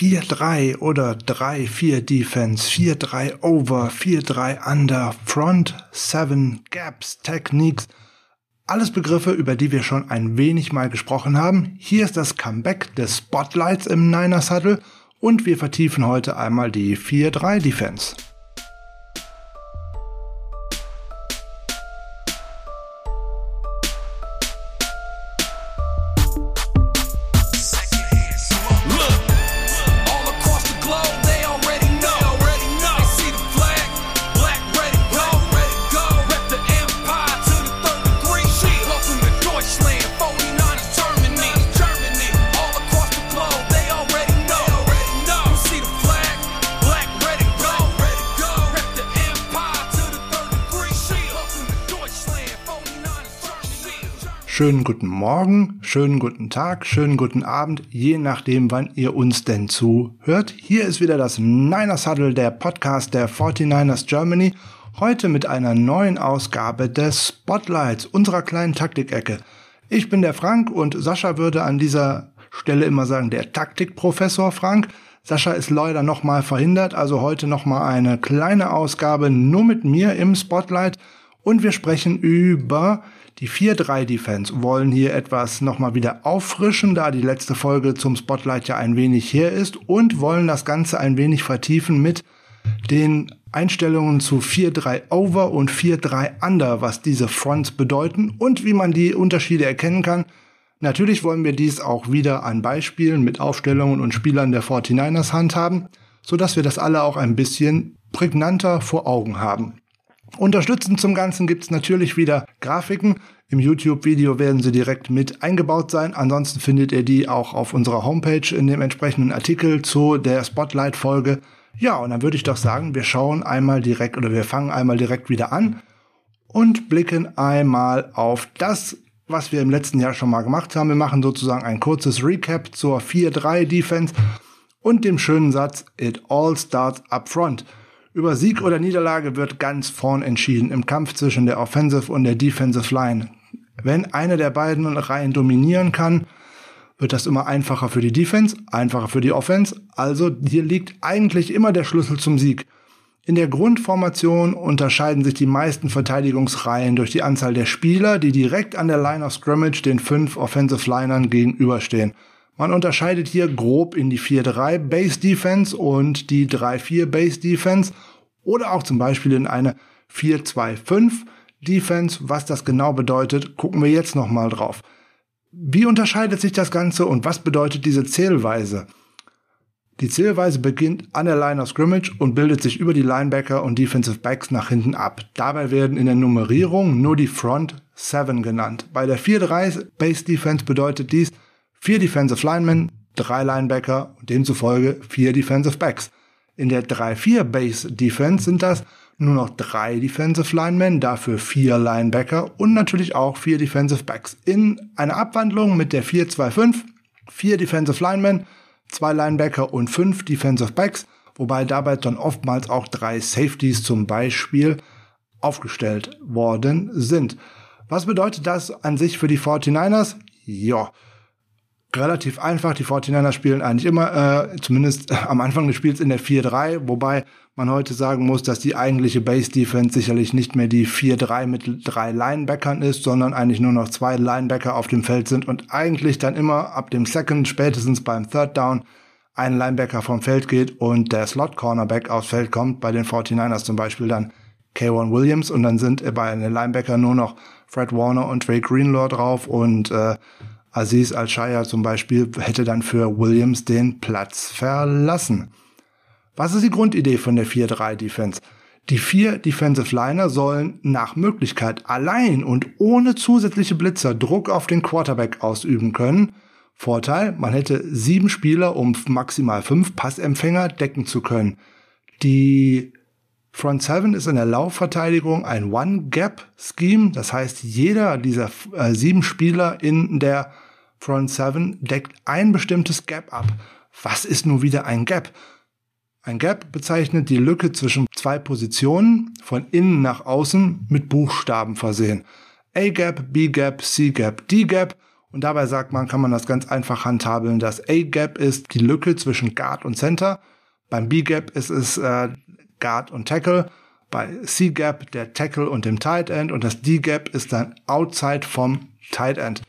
4-3 oder 3-4 Defense, 4-3 Over, 4-3 Under, Front, 7, Gaps, Techniques. Alles Begriffe, über die wir schon ein wenig mal gesprochen haben. Hier ist das Comeback des Spotlights im Niner Saddle und wir vertiefen heute einmal die 4-3 Defense. Schönen guten Morgen, schönen guten Tag, schönen guten Abend, je nachdem, wann ihr uns denn zuhört. Hier ist wieder das Niners Huddle, der Podcast der 49ers Germany. Heute mit einer neuen Ausgabe des Spotlights, unserer kleinen Taktikecke. Ich bin der Frank und Sascha würde an dieser Stelle immer sagen, der Taktikprofessor Frank. Sascha ist leider nochmal verhindert, also heute nochmal eine kleine Ausgabe nur mit mir im Spotlight und wir sprechen über die 4-3-Defense wollen hier etwas nochmal wieder auffrischen, da die letzte Folge zum Spotlight ja ein wenig her ist und wollen das Ganze ein wenig vertiefen mit den Einstellungen zu 4-3 Over und 4-3 Under, was diese Fronts bedeuten und wie man die Unterschiede erkennen kann. Natürlich wollen wir dies auch wieder an Beispielen mit Aufstellungen und Spielern der 49ers handhaben, sodass wir das alle auch ein bisschen prägnanter vor Augen haben. Unterstützend zum Ganzen gibt es natürlich wieder Grafiken. Im YouTube-Video werden sie direkt mit eingebaut sein. Ansonsten findet ihr die auch auf unserer Homepage in dem entsprechenden Artikel zu der Spotlight-Folge. Ja, und dann würde ich doch sagen, wir schauen einmal direkt oder wir fangen einmal direkt wieder an und blicken einmal auf das, was wir im letzten Jahr schon mal gemacht haben. Wir machen sozusagen ein kurzes Recap zur 4-3 Defense und dem schönen Satz, it all starts up front. Über Sieg oder Niederlage wird ganz vorn entschieden im Kampf zwischen der Offensive und der Defensive Line. Wenn eine der beiden Reihen dominieren kann, wird das immer einfacher für die Defense, einfacher für die Offense. Also hier liegt eigentlich immer der Schlüssel zum Sieg. In der Grundformation unterscheiden sich die meisten Verteidigungsreihen durch die Anzahl der Spieler, die direkt an der Line of Scrimmage den fünf Offensive Linern gegenüberstehen. Man unterscheidet hier grob in die 4-3 Base Defense und die 3-4 Base Defense oder auch zum Beispiel in eine 4-2-5 Defense. Was das genau bedeutet, gucken wir jetzt nochmal drauf. Wie unterscheidet sich das Ganze und was bedeutet diese Zählweise? Die Zählweise beginnt an der Line of Scrimmage und bildet sich über die Linebacker und Defensive Backs nach hinten ab. Dabei werden in der Nummerierung nur die Front 7 genannt. Bei der 4-3 Base Defense bedeutet dies, vier Defensive Linemen, drei Linebacker und demzufolge vier Defensive Backs. In der 3-4 Base Defense sind das nur noch drei Defensive Linemen, dafür vier Linebacker und natürlich auch vier Defensive Backs. In einer Abwandlung mit der 4-2-5, vier Defensive Linemen, zwei Linebacker und fünf Defensive Backs, wobei dabei dann oftmals auch drei Safeties zum Beispiel aufgestellt worden sind. Was bedeutet das an sich für die 49ers? Ja, relativ einfach. Die 49ers spielen eigentlich immer, äh, zumindest am Anfang des Spiels in der 4-3, wobei man heute sagen muss, dass die eigentliche Base Defense sicherlich nicht mehr die 4-3 mit drei Linebackern ist, sondern eigentlich nur noch zwei Linebacker auf dem Feld sind und eigentlich dann immer ab dem Second, spätestens beim Third Down, ein Linebacker vom Feld geht und der Slot Cornerback aufs Feld kommt, bei den 49ers zum Beispiel dann K1 Williams und dann sind bei den Linebacker nur noch Fred Warner und Drake Greenlaw drauf und äh, Aziz Al-Shaya zum Beispiel hätte dann für Williams den Platz verlassen. Was ist die Grundidee von der 4-3-Defense? Die vier Defensive Liner sollen nach Möglichkeit allein und ohne zusätzliche Blitzer Druck auf den Quarterback ausüben können. Vorteil, man hätte sieben Spieler, um maximal fünf Passempfänger decken zu können. Die Front 7 ist in der Laufverteidigung ein One-Gap-Scheme. Das heißt, jeder dieser äh, sieben Spieler in der Front 7 deckt ein bestimmtes Gap ab. Was ist nun wieder ein Gap? Ein Gap bezeichnet die Lücke zwischen zwei Positionen von innen nach außen mit Buchstaben versehen. A-Gap, B-Gap, C-Gap, D-Gap Und dabei sagt man, kann man das ganz einfach handhabeln. Das A-Gap ist die Lücke zwischen Guard und Center. Beim B-Gap ist es äh, Guard und Tackle. Bei C-Gap der Tackle und dem Tight End. Und das D-Gap ist dann Outside vom Tight End.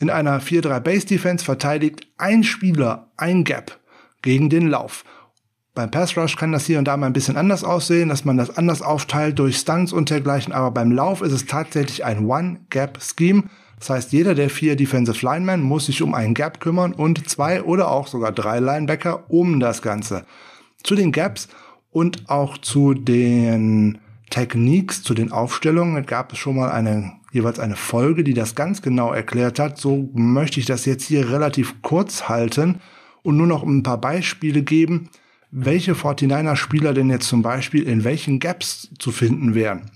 In einer 4-3 Base Defense verteidigt ein Spieler ein Gap gegen den Lauf. Beim Pass Rush kann das hier und da mal ein bisschen anders aussehen, dass man das anders aufteilt durch Stunts und dergleichen, aber beim Lauf ist es tatsächlich ein One-Gap-Scheme. Das heißt, jeder der vier Defensive Linemen muss sich um einen Gap kümmern und zwei oder auch sogar drei Linebacker um das Ganze. Zu den Gaps und auch zu den Techniques, zu den Aufstellungen gab es schon mal eine, jeweils eine Folge, die das ganz genau erklärt hat. So möchte ich das jetzt hier relativ kurz halten und nur noch ein paar Beispiele geben, welche 49er Spieler denn jetzt zum Beispiel in welchen Gaps zu finden wären.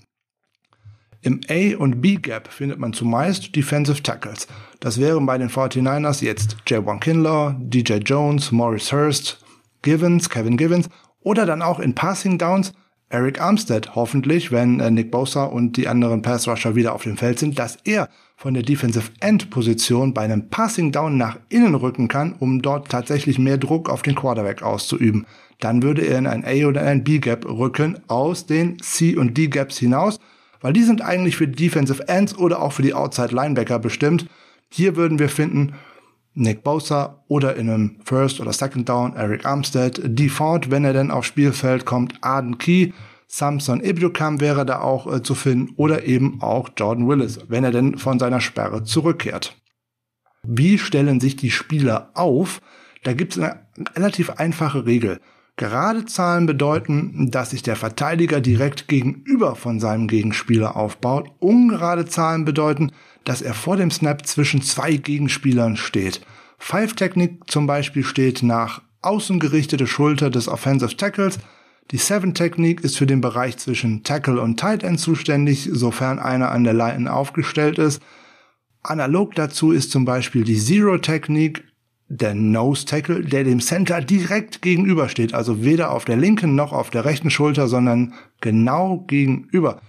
Im A- und B-Gap findet man zumeist Defensive Tackles. Das wären bei den 49ers jetzt J1 Kinlaw, DJ Jones, Morris Hurst, Givens, Kevin Givens oder dann auch in Passing Downs Eric Armstead, hoffentlich, wenn äh, Nick Bosa und die anderen Pass Rusher wieder auf dem Feld sind, dass er von der Defensive End Position bei einem Passing Down nach innen rücken kann, um dort tatsächlich mehr Druck auf den Quarterback auszuüben dann würde er in ein A oder ein B Gap rücken aus den C und D Gaps hinaus, weil die sind eigentlich für Defensive Ends oder auch für die Outside Linebacker bestimmt. Hier würden wir finden Nick Bosa oder in einem First oder Second Down Eric Armstead, Default, wenn er denn aufs Spielfeld kommt, Arden Key, Samson Ibukam wäre da auch äh, zu finden oder eben auch Jordan Willis, wenn er denn von seiner Sperre zurückkehrt. Wie stellen sich die Spieler auf? Da gibt es eine relativ einfache Regel. Gerade Zahlen bedeuten, dass sich der Verteidiger direkt gegenüber von seinem Gegenspieler aufbaut. Ungerade Zahlen bedeuten, dass er vor dem Snap zwischen zwei Gegenspielern steht. Five-Technik zum Beispiel steht nach außen gerichtete Schulter des Offensive Tackles. Die Seven-Technik ist für den Bereich zwischen Tackle und Tight End zuständig, sofern einer an der Line aufgestellt ist. Analog dazu ist zum Beispiel die Zero-Technik der Nose Tackle, der dem Center direkt gegenübersteht, also weder auf der linken noch auf der rechten Schulter, sondern genau gegenüber.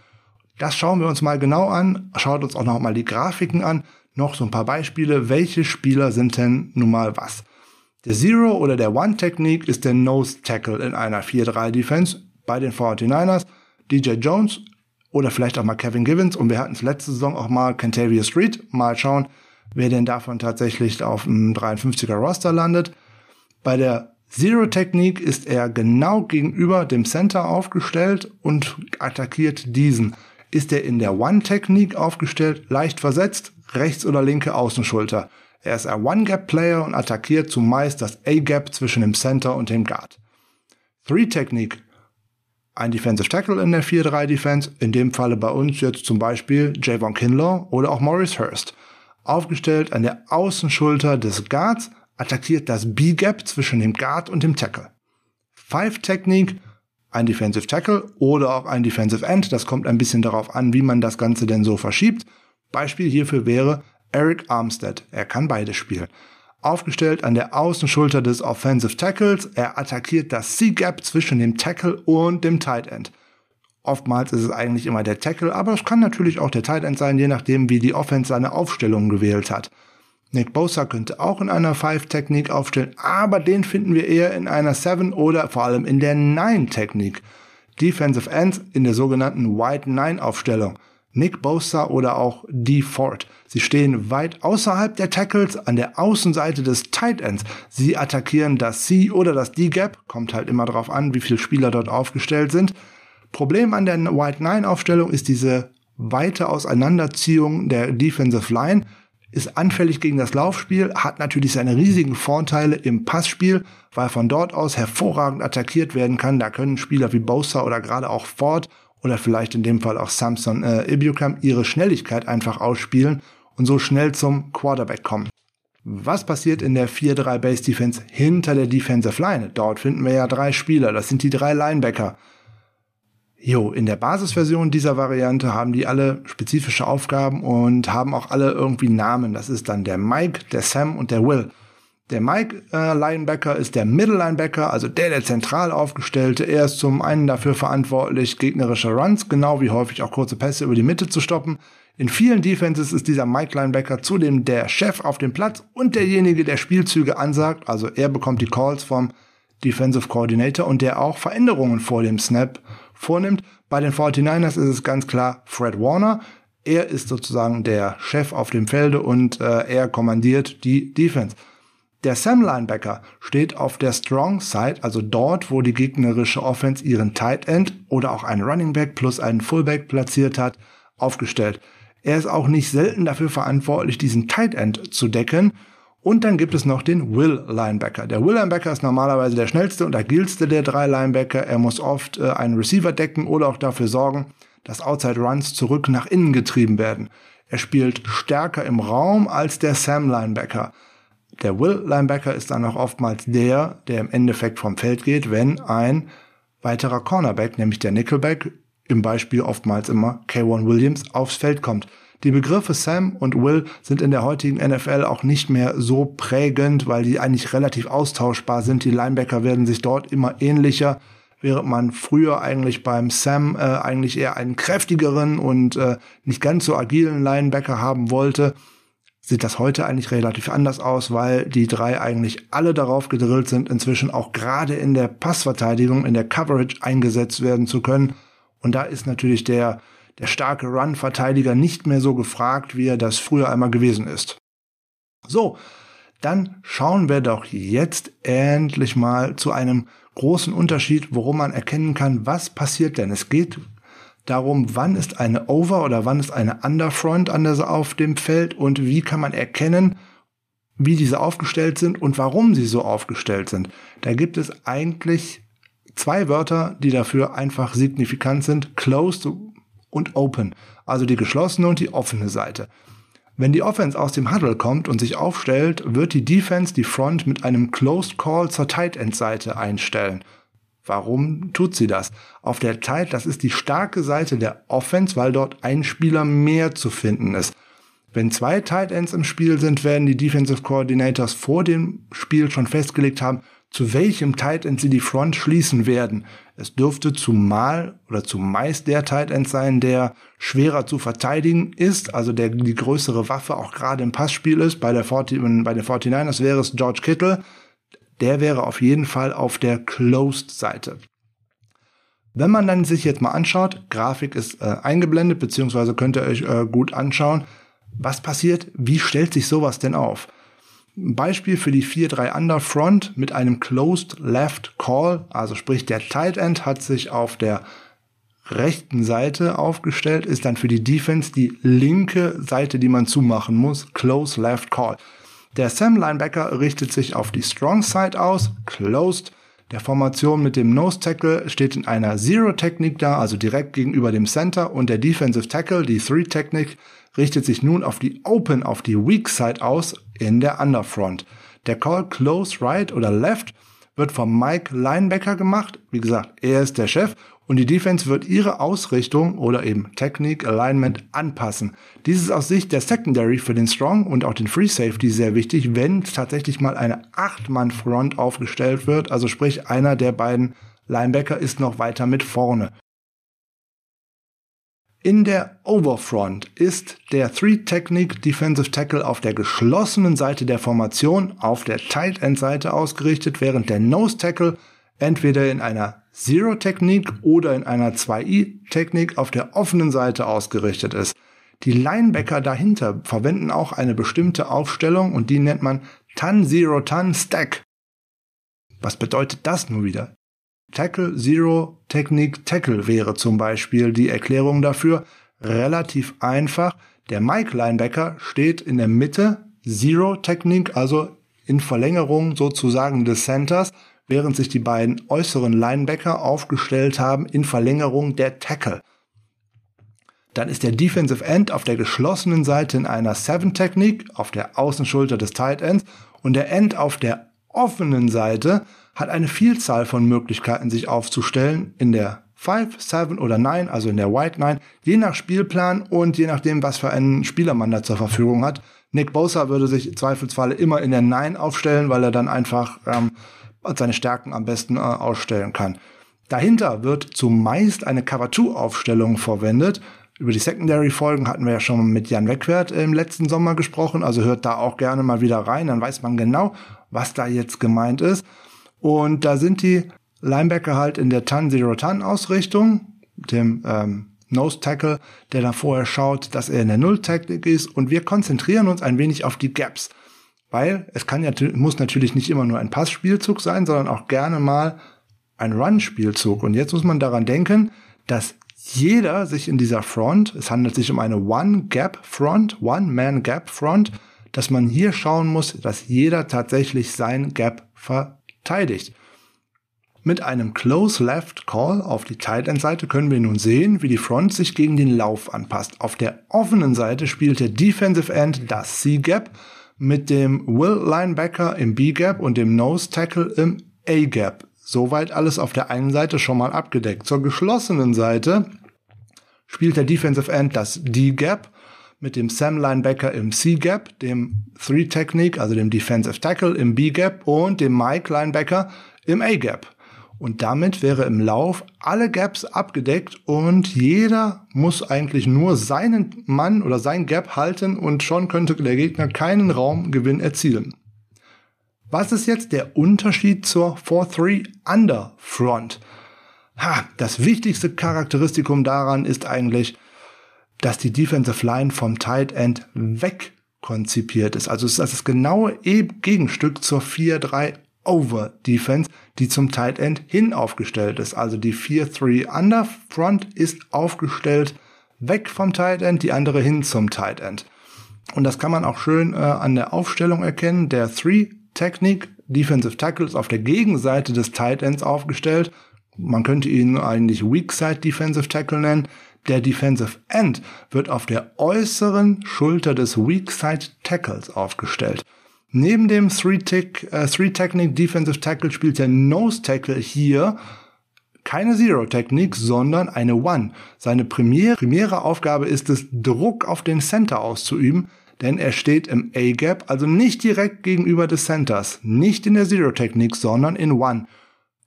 Das schauen wir uns mal genau an. Schaut uns auch noch mal die Grafiken an. Noch so ein paar Beispiele. Welche Spieler sind denn nun mal was? Der Zero oder der One Technique ist der Nose Tackle in einer 4-3 Defense bei den 49ers. DJ Jones oder vielleicht auch mal Kevin Givens und wir hatten es letzte Saison auch mal Kentavia Street. Mal schauen, wer denn davon tatsächlich auf dem 53er Roster landet. Bei der Zero-Technik ist er genau gegenüber dem Center aufgestellt und attackiert diesen. Ist er in der One-Technik aufgestellt, leicht versetzt, rechts oder linke Außenschulter. Er ist ein One-Gap-Player und attackiert zumeist das A-Gap zwischen dem Center und dem Guard. Three-Technik. Ein Defensive Tackle in der 4-3 Defense, in dem Falle bei uns jetzt zum Beispiel Javon Kinlaw oder auch Maurice Hurst aufgestellt an der Außenschulter des Guards, attackiert das B-Gap zwischen dem Guard und dem Tackle. Five-Technik, ein Defensive Tackle oder auch ein Defensive End, das kommt ein bisschen darauf an, wie man das Ganze denn so verschiebt. Beispiel hierfür wäre Eric Armstead, er kann beide spielen. Aufgestellt an der Außenschulter des Offensive Tackles, er attackiert das C-Gap zwischen dem Tackle und dem Tight End. Oftmals ist es eigentlich immer der Tackle, aber es kann natürlich auch der Tight End sein, je nachdem, wie die Offense seine Aufstellung gewählt hat. Nick Bosa könnte auch in einer Five-Technik aufstellen, aber den finden wir eher in einer Seven oder vor allem in der Nine-Technik. Defensive Ends in der sogenannten White Nine-Aufstellung. Nick Bosa oder auch D. Ford. Sie stehen weit außerhalb der Tackles an der Außenseite des Tight Ends. Sie attackieren das C oder das D-Gap, kommt halt immer darauf an, wie viele Spieler dort aufgestellt sind. Problem an der White Nine Aufstellung ist diese weite Auseinanderziehung der Defensive Line, ist anfällig gegen das Laufspiel, hat natürlich seine riesigen Vorteile im Passspiel, weil von dort aus hervorragend attackiert werden kann. Da können Spieler wie Bosa oder gerade auch Ford oder vielleicht in dem Fall auch Samson äh, Ibukam ihre Schnelligkeit einfach ausspielen und so schnell zum Quarterback kommen. Was passiert in der 4-3 Base Defense hinter der Defensive Line? Dort finden wir ja drei Spieler. Das sind die drei Linebacker. Jo, in der Basisversion dieser Variante haben die alle spezifische Aufgaben und haben auch alle irgendwie Namen. Das ist dann der Mike, der Sam und der Will. Der Mike äh, Linebacker ist der Middle Linebacker, also der der zentral aufgestellte. Er ist zum einen dafür verantwortlich, gegnerische Runs, genau wie häufig auch kurze Pässe über die Mitte zu stoppen. In vielen Defenses ist dieser Mike Linebacker zudem der Chef auf dem Platz und derjenige, der Spielzüge ansagt. Also er bekommt die Calls vom Defensive Coordinator und der auch Veränderungen vor dem Snap vornimmt. Bei den 49ers ist es ganz klar Fred Warner. Er ist sozusagen der Chef auf dem Felde und äh, er kommandiert die Defense. Der Sam Linebacker steht auf der Strong Side, also dort, wo die gegnerische Offense ihren Tight End oder auch einen Running Back plus einen Fullback platziert hat, aufgestellt. Er ist auch nicht selten dafür verantwortlich, diesen Tight End zu decken. Und dann gibt es noch den Will Linebacker. Der Will Linebacker ist normalerweise der schnellste und agilste der drei Linebacker. Er muss oft äh, einen Receiver decken oder auch dafür sorgen, dass Outside Runs zurück nach innen getrieben werden. Er spielt stärker im Raum als der Sam Linebacker. Der Will Linebacker ist dann auch oftmals der, der im Endeffekt vom Feld geht, wenn ein weiterer Cornerback, nämlich der Nickelback, im Beispiel oftmals immer K1 Williams, aufs Feld kommt. Die Begriffe Sam und Will sind in der heutigen NFL auch nicht mehr so prägend, weil die eigentlich relativ austauschbar sind. Die Linebacker werden sich dort immer ähnlicher, während man früher eigentlich beim Sam äh, eigentlich eher einen kräftigeren und äh, nicht ganz so agilen Linebacker haben wollte sieht das heute eigentlich relativ anders aus, weil die drei eigentlich alle darauf gedrillt sind, inzwischen auch gerade in der Passverteidigung, in der Coverage eingesetzt werden zu können. Und da ist natürlich der, der starke Run-Verteidiger nicht mehr so gefragt, wie er das früher einmal gewesen ist. So, dann schauen wir doch jetzt endlich mal zu einem großen Unterschied, worum man erkennen kann, was passiert denn. Es geht darum, wann ist eine Over- oder wann ist eine Underfront an der, auf dem Feld und wie kann man erkennen, wie diese aufgestellt sind und warum sie so aufgestellt sind. Da gibt es eigentlich zwei Wörter, die dafür einfach signifikant sind, closed und open, also die geschlossene und die offene Seite. Wenn die Offense aus dem Huddle kommt und sich aufstellt, wird die Defense die Front mit einem Closed Call zur Tight End Seite einstellen. Warum tut sie das? Auf der Tight, das ist die starke Seite der Offense, weil dort ein Spieler mehr zu finden ist. Wenn zwei Tight Ends im Spiel sind, werden die Defensive Coordinators vor dem Spiel schon festgelegt haben, zu welchem Tight End sie die Front schließen werden. Es dürfte zumal oder zumeist der Tight End sein, der schwerer zu verteidigen ist, also der die größere Waffe auch gerade im Passspiel ist. Bei, der 40, bei den 49ers wäre es George Kittle der wäre auf jeden Fall auf der Closed-Seite. Wenn man dann sich jetzt mal anschaut, Grafik ist äh, eingeblendet, beziehungsweise könnt ihr euch äh, gut anschauen, was passiert, wie stellt sich sowas denn auf? Ein Beispiel für die 4-3 Under Front mit einem Closed Left Call, also sprich der Tight End hat sich auf der rechten Seite aufgestellt, ist dann für die Defense die linke Seite, die man zumachen muss, Close Left Call. Der Sam Linebacker richtet sich auf die Strong Side aus, closed. Der Formation mit dem Nose Tackle steht in einer Zero-Technik da, also direkt gegenüber dem Center und der Defensive Tackle, die Three-Technik, richtet sich nun auf die Open, auf die Weak Side aus in der Underfront. Der Call Close Right oder Left wird vom Mike Linebacker gemacht. Wie gesagt, er ist der Chef und die Defense wird ihre Ausrichtung oder eben Technik, Alignment anpassen. Dies ist aus Sicht der Secondary für den Strong und auch den Free Safety sehr wichtig, wenn tatsächlich mal eine 8-Mann-Front aufgestellt wird, also sprich einer der beiden Linebacker ist noch weiter mit vorne. In der Overfront ist der Three-Technique Defensive Tackle auf der geschlossenen Seite der Formation auf der Tight End Seite ausgerichtet, während der Nose Tackle entweder in einer Zero-Technik oder in einer 2i-Technik auf der offenen Seite ausgerichtet ist. Die Linebacker dahinter verwenden auch eine bestimmte Aufstellung und die nennt man Tan Zero Tan Stack. Was bedeutet das nun wieder? Tackle Zero Technik Tackle wäre zum Beispiel die Erklärung dafür. Relativ einfach. Der Mike Linebacker steht in der Mitte Zero Technik, also in Verlängerung sozusagen des Centers während sich die beiden äußeren Linebacker aufgestellt haben in Verlängerung der Tackle. Dann ist der Defensive End auf der geschlossenen Seite in einer Seven-Technik auf der Außenschulter des Tight Ends und der End auf der offenen Seite hat eine Vielzahl von Möglichkeiten, sich aufzustellen in der 5, 7 oder 9, also in der White 9, je nach Spielplan und je nachdem, was für einen Spieler man da zur Verfügung hat. Nick Bosa würde sich zweifelsfalle immer in der 9 aufstellen, weil er dann einfach ähm, seine Stärken am besten äh, ausstellen kann. Dahinter wird zumeist eine Cover-2-Aufstellung verwendet. Über die Secondary-Folgen hatten wir ja schon mit Jan Wegwert im letzten Sommer gesprochen, also hört da auch gerne mal wieder rein, dann weiß man genau, was da jetzt gemeint ist. Und da sind die Linebacker halt in der Ton-Zero-Ton-Ausrichtung, dem ähm, Nose Tackle, der dann vorher schaut, dass er in der Null-Technik ist. Und wir konzentrieren uns ein wenig auf die Gaps. Weil es kann ja, muss natürlich nicht immer nur ein Passspielzug sein, sondern auch gerne mal ein Run-Spielzug. Und jetzt muss man daran denken, dass jeder sich in dieser Front, es handelt sich um eine One-Gap-Front, One-Man-Gap-Front, dass man hier schauen muss, dass jeder tatsächlich sein Gap verteidigt. Mit einem Close Left Call auf die Tight End Seite können wir nun sehen, wie die Front sich gegen den Lauf anpasst. Auf der offenen Seite spielt der Defensive End das C-Gap mit dem Will Linebacker im B-Gap und dem Nose Tackle im A-Gap. Soweit alles auf der einen Seite schon mal abgedeckt. Zur geschlossenen Seite spielt der Defensive End das D-Gap mit dem Sam Linebacker im C-Gap, dem Three Technique, also dem Defensive Tackle im B-Gap und dem Mike Linebacker im A-Gap. Und damit wäre im Lauf alle Gaps abgedeckt und jeder muss eigentlich nur seinen Mann oder sein Gap halten und schon könnte der Gegner keinen Raumgewinn erzielen. Was ist jetzt der Unterschied zur 4-3 Under Front? Ha, das wichtigste Charakteristikum daran ist eigentlich, dass die Defensive Line vom Tight End weg konzipiert ist. Also das ist das genaue Gegenstück zur 4-3 Over Defense, die zum Tight End hin aufgestellt ist. Also die 4-3 Under Front ist aufgestellt weg vom Tight End, die andere hin zum Tight End. Und das kann man auch schön äh, an der Aufstellung erkennen. Der 3 Technik Defensive Tackle ist auf der Gegenseite des Tight Ends aufgestellt. Man könnte ihn eigentlich Weak Side Defensive Tackle nennen. Der Defensive End wird auf der äußeren Schulter des Weak Side Tackles aufgestellt. Neben dem Three-Technic äh, Three Defensive Tackle spielt der Nose Tackle hier keine Zero-Technik, sondern eine One. Seine primäre, primäre Aufgabe ist es, Druck auf den Center auszuüben, denn er steht im A-Gap, also nicht direkt gegenüber des Centers, nicht in der Zero-Technik, sondern in One.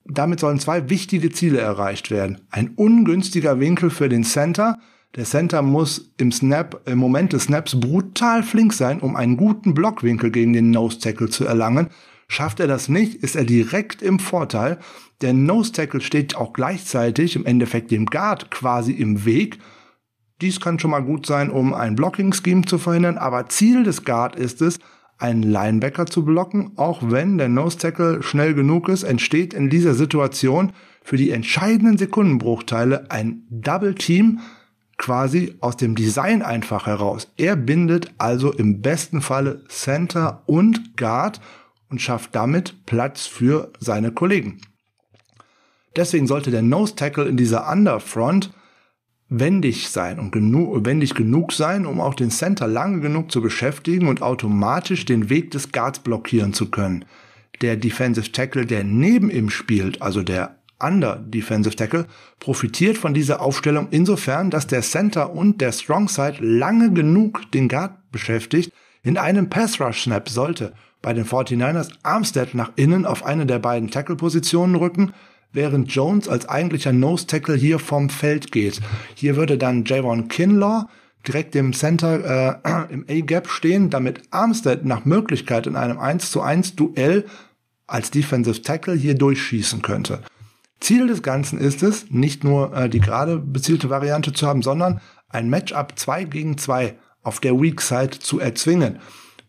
Damit sollen zwei wichtige Ziele erreicht werden. Ein ungünstiger Winkel für den Center, der Center muss im Snap, im Moment des Snaps brutal flink sein, um einen guten Blockwinkel gegen den Nose Tackle zu erlangen. Schafft er das nicht, ist er direkt im Vorteil. Der Nose Tackle steht auch gleichzeitig im Endeffekt dem Guard quasi im Weg. Dies kann schon mal gut sein, um ein Blocking-Scheme zu verhindern, aber Ziel des Guard ist es, einen Linebacker zu blocken, auch wenn der Nose Tackle schnell genug ist, entsteht in dieser Situation für die entscheidenden Sekundenbruchteile ein Double Team, quasi aus dem Design einfach heraus. Er bindet also im besten Falle Center und Guard und schafft damit Platz für seine Kollegen. Deswegen sollte der Nose Tackle in dieser Underfront wendig sein und genug, wendig genug sein, um auch den Center lange genug zu beschäftigen und automatisch den Weg des Guards blockieren zu können. Der Defensive Tackle, der neben ihm spielt, also der Under Defensive Tackle, profitiert von dieser Aufstellung insofern, dass der Center und der Strong Side lange genug den Guard beschäftigt. In einem Pass Rush Snap sollte bei den 49ers Armstead nach innen auf eine der beiden Tackle-Positionen rücken, während Jones als eigentlicher Nose Tackle hier vom Feld geht. Hier würde dann Javon Kinlaw direkt im Center äh, im A-Gap stehen, damit Armstead nach Möglichkeit in einem 1 zu 1 Duell als Defensive Tackle hier durchschießen könnte. Ziel des Ganzen ist es, nicht nur äh, die gerade bezielte Variante zu haben, sondern ein Matchup 2 gegen 2 auf der Weak Side zu erzwingen.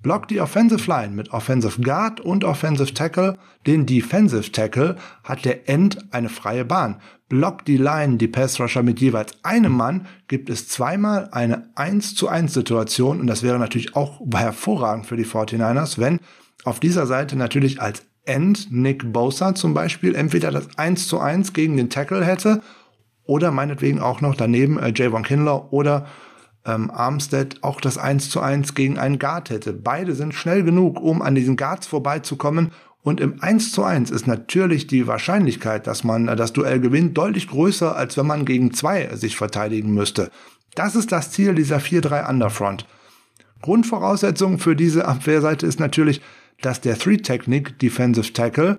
Blockt die Offensive Line mit Offensive Guard und Offensive Tackle den Defensive Tackle, hat der End eine freie Bahn. Blockt die Line die Pass Rusher mit jeweils einem Mann, gibt es zweimal eine 1 zu 1 Situation und das wäre natürlich auch hervorragend für die 49ers, wenn auf dieser Seite natürlich als End Nick Bosa zum Beispiel entweder das 1 zu 1 gegen den Tackle hätte oder meinetwegen auch noch daneben äh, Javon Kinlaw oder ähm, Armstead auch das 1 zu 1 gegen einen Guard hätte. Beide sind schnell genug, um an diesen Guards vorbeizukommen. Und im 1 zu 1 ist natürlich die Wahrscheinlichkeit, dass man äh, das Duell gewinnt, deutlich größer, als wenn man gegen zwei sich verteidigen müsste. Das ist das Ziel dieser 4-3 Underfront. Grundvoraussetzung für diese Abwehrseite ist natürlich, dass der Three-Technic Defensive Tackle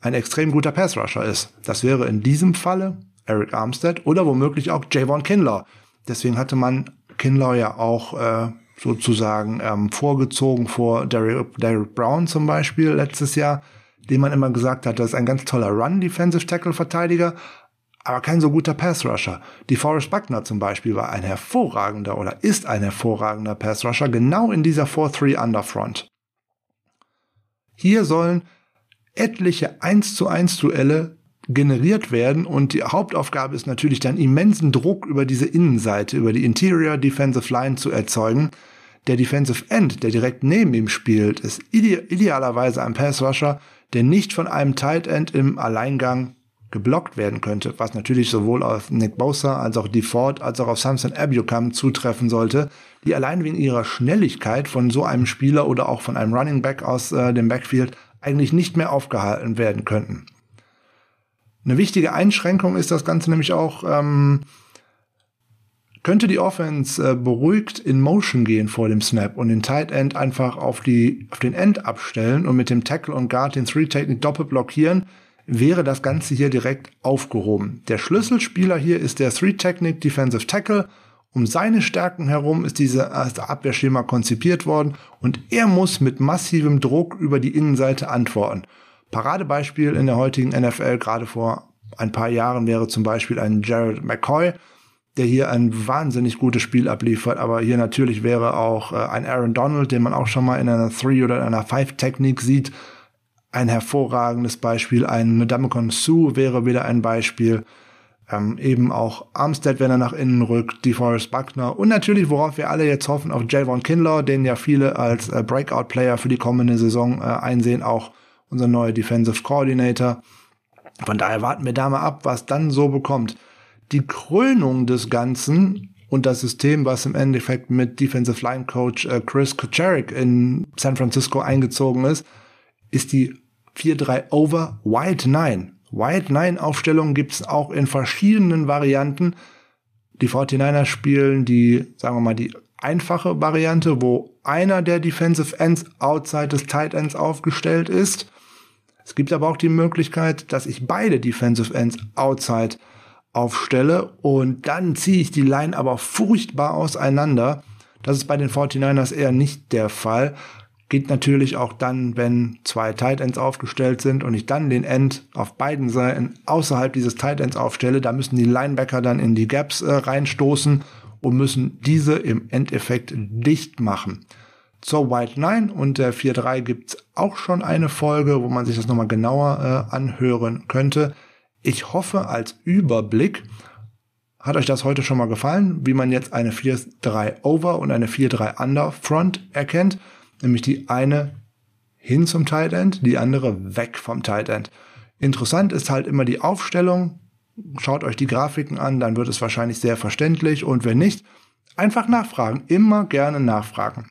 ein extrem guter Pass-Rusher ist. Das wäre in diesem Falle Eric Armstead oder womöglich auch Javon Kinlaw. Deswegen hatte man Kinlaw ja auch äh, sozusagen ähm, vorgezogen vor Derrick, Derrick Brown zum Beispiel letztes Jahr, dem man immer gesagt hat, das ist ein ganz toller Run-Defensive Tackle-Verteidiger, aber kein so guter Pass-Rusher. Die Forrest Buckner zum Beispiel war ein hervorragender oder ist ein hervorragender Pass-Rusher, genau in dieser 4-3 Underfront. Hier sollen etliche 1 zu 1 Duelle generiert werden und die Hauptaufgabe ist natürlich dann immensen Druck über diese Innenseite, über die Interior Defensive Line zu erzeugen. Der Defensive End, der direkt neben ihm spielt, ist ide idealerweise ein Pass Rusher, der nicht von einem Tight End im Alleingang geblockt werden könnte, was natürlich sowohl auf Nick Bosa als auch DeFord als auch auf Samson Abucam zutreffen sollte, die allein wegen ihrer Schnelligkeit von so einem Spieler oder auch von einem Running Back aus äh, dem Backfield eigentlich nicht mehr aufgehalten werden könnten. Eine wichtige Einschränkung ist das Ganze nämlich auch, ähm, könnte die Offense äh, beruhigt in Motion gehen vor dem Snap und den Tight End einfach auf, die, auf den End abstellen und mit dem Tackle und Guard den Three-Technik doppelt blockieren, wäre das Ganze hier direkt aufgehoben. Der Schlüsselspieler hier ist der Three-Technik Defensive Tackle. Um seine Stärken herum ist diese Abwehrschema konzipiert worden und er muss mit massivem Druck über die Innenseite antworten. Paradebeispiel in der heutigen NFL, gerade vor ein paar Jahren, wäre zum Beispiel ein Jared McCoy, der hier ein wahnsinnig gutes Spiel abliefert, aber hier natürlich wäre auch äh, ein Aaron Donald, den man auch schon mal in einer Three oder in einer Five Technik sieht, ein hervorragendes Beispiel. Ein Ndamukong Su wäre wieder ein Beispiel. Ähm, eben auch Armstead, wenn er nach innen rückt, DeForest Buckner und natürlich, worauf wir alle jetzt hoffen, auf Javon Kinlaw, den ja viele als äh, Breakout-Player für die kommende Saison äh, einsehen, auch unser neuer Defensive Coordinator. Von daher warten wir da mal ab, was dann so bekommt. Die Krönung des Ganzen und das System, was im Endeffekt mit Defensive Line Coach äh, Chris Kucharik in San Francisco eingezogen ist, ist die 4-3 Over White 9. White 9 Aufstellungen gibt es auch in verschiedenen Varianten. Die 49ers spielen die, sagen wir mal, die einfache Variante, wo einer der Defensive Ends outside des Tight Ends aufgestellt ist. Es gibt aber auch die Möglichkeit, dass ich beide Defensive Ends outside aufstelle und dann ziehe ich die Line aber furchtbar auseinander. Das ist bei den 49ers eher nicht der Fall. Geht natürlich auch dann, wenn zwei Tight Ends aufgestellt sind und ich dann den End auf beiden Seiten außerhalb dieses Tight Ends aufstelle. Da müssen die Linebacker dann in die Gaps äh, reinstoßen und müssen diese im Endeffekt dicht machen. Zur White 9 und der 4.3 gibt's auch schon eine Folge, wo man sich das nochmal genauer äh, anhören könnte. Ich hoffe, als Überblick hat euch das heute schon mal gefallen, wie man jetzt eine 4.3 Over und eine 4.3 Under Front erkennt. Nämlich die eine hin zum Tight End, die andere weg vom Tight End. Interessant ist halt immer die Aufstellung. Schaut euch die Grafiken an, dann wird es wahrscheinlich sehr verständlich. Und wenn nicht, einfach nachfragen. Immer gerne nachfragen.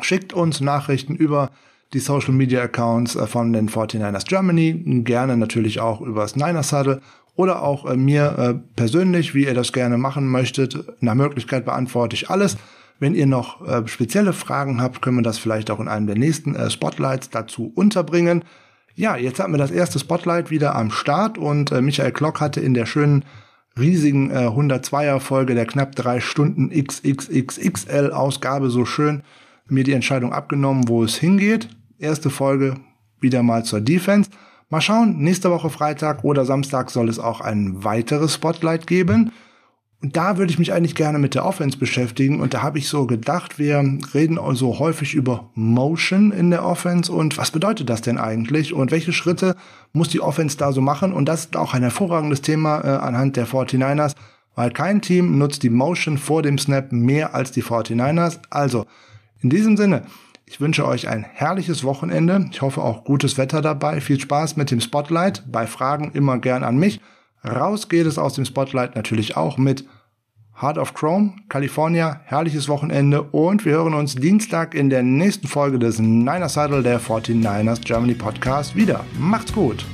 Schickt uns Nachrichten über die Social Media Accounts äh, von den 49ers Germany, gerne natürlich auch übers Niners Huddle oder auch äh, mir äh, persönlich, wie ihr das gerne machen möchtet. Nach Möglichkeit beantworte ich alles. Wenn ihr noch äh, spezielle Fragen habt, können wir das vielleicht auch in einem der nächsten äh, Spotlights dazu unterbringen. Ja, jetzt hatten wir das erste Spotlight wieder am Start und äh, Michael Klock hatte in der schönen riesigen äh, 102er Folge der knapp drei Stunden XXXXL Ausgabe so schön mir die Entscheidung abgenommen, wo es hingeht. Erste Folge wieder mal zur Defense. Mal schauen, nächste Woche Freitag oder Samstag soll es auch ein weiteres Spotlight geben. Und da würde ich mich eigentlich gerne mit der Offense beschäftigen. Und da habe ich so gedacht, wir reden so häufig über Motion in der Offense. Und was bedeutet das denn eigentlich? Und welche Schritte muss die Offense da so machen? Und das ist auch ein hervorragendes Thema äh, anhand der 49ers, weil kein Team nutzt die Motion vor dem Snap mehr als die 49ers. Also, in diesem Sinne, ich wünsche euch ein herrliches Wochenende. Ich hoffe auch gutes Wetter dabei. Viel Spaß mit dem Spotlight. Bei Fragen immer gern an mich. Raus geht es aus dem Spotlight natürlich auch mit Heart of Chrome, California. Herrliches Wochenende und wir hören uns Dienstag in der nächsten Folge des Niners Saddle der 49ers Germany Podcast wieder. Macht's gut!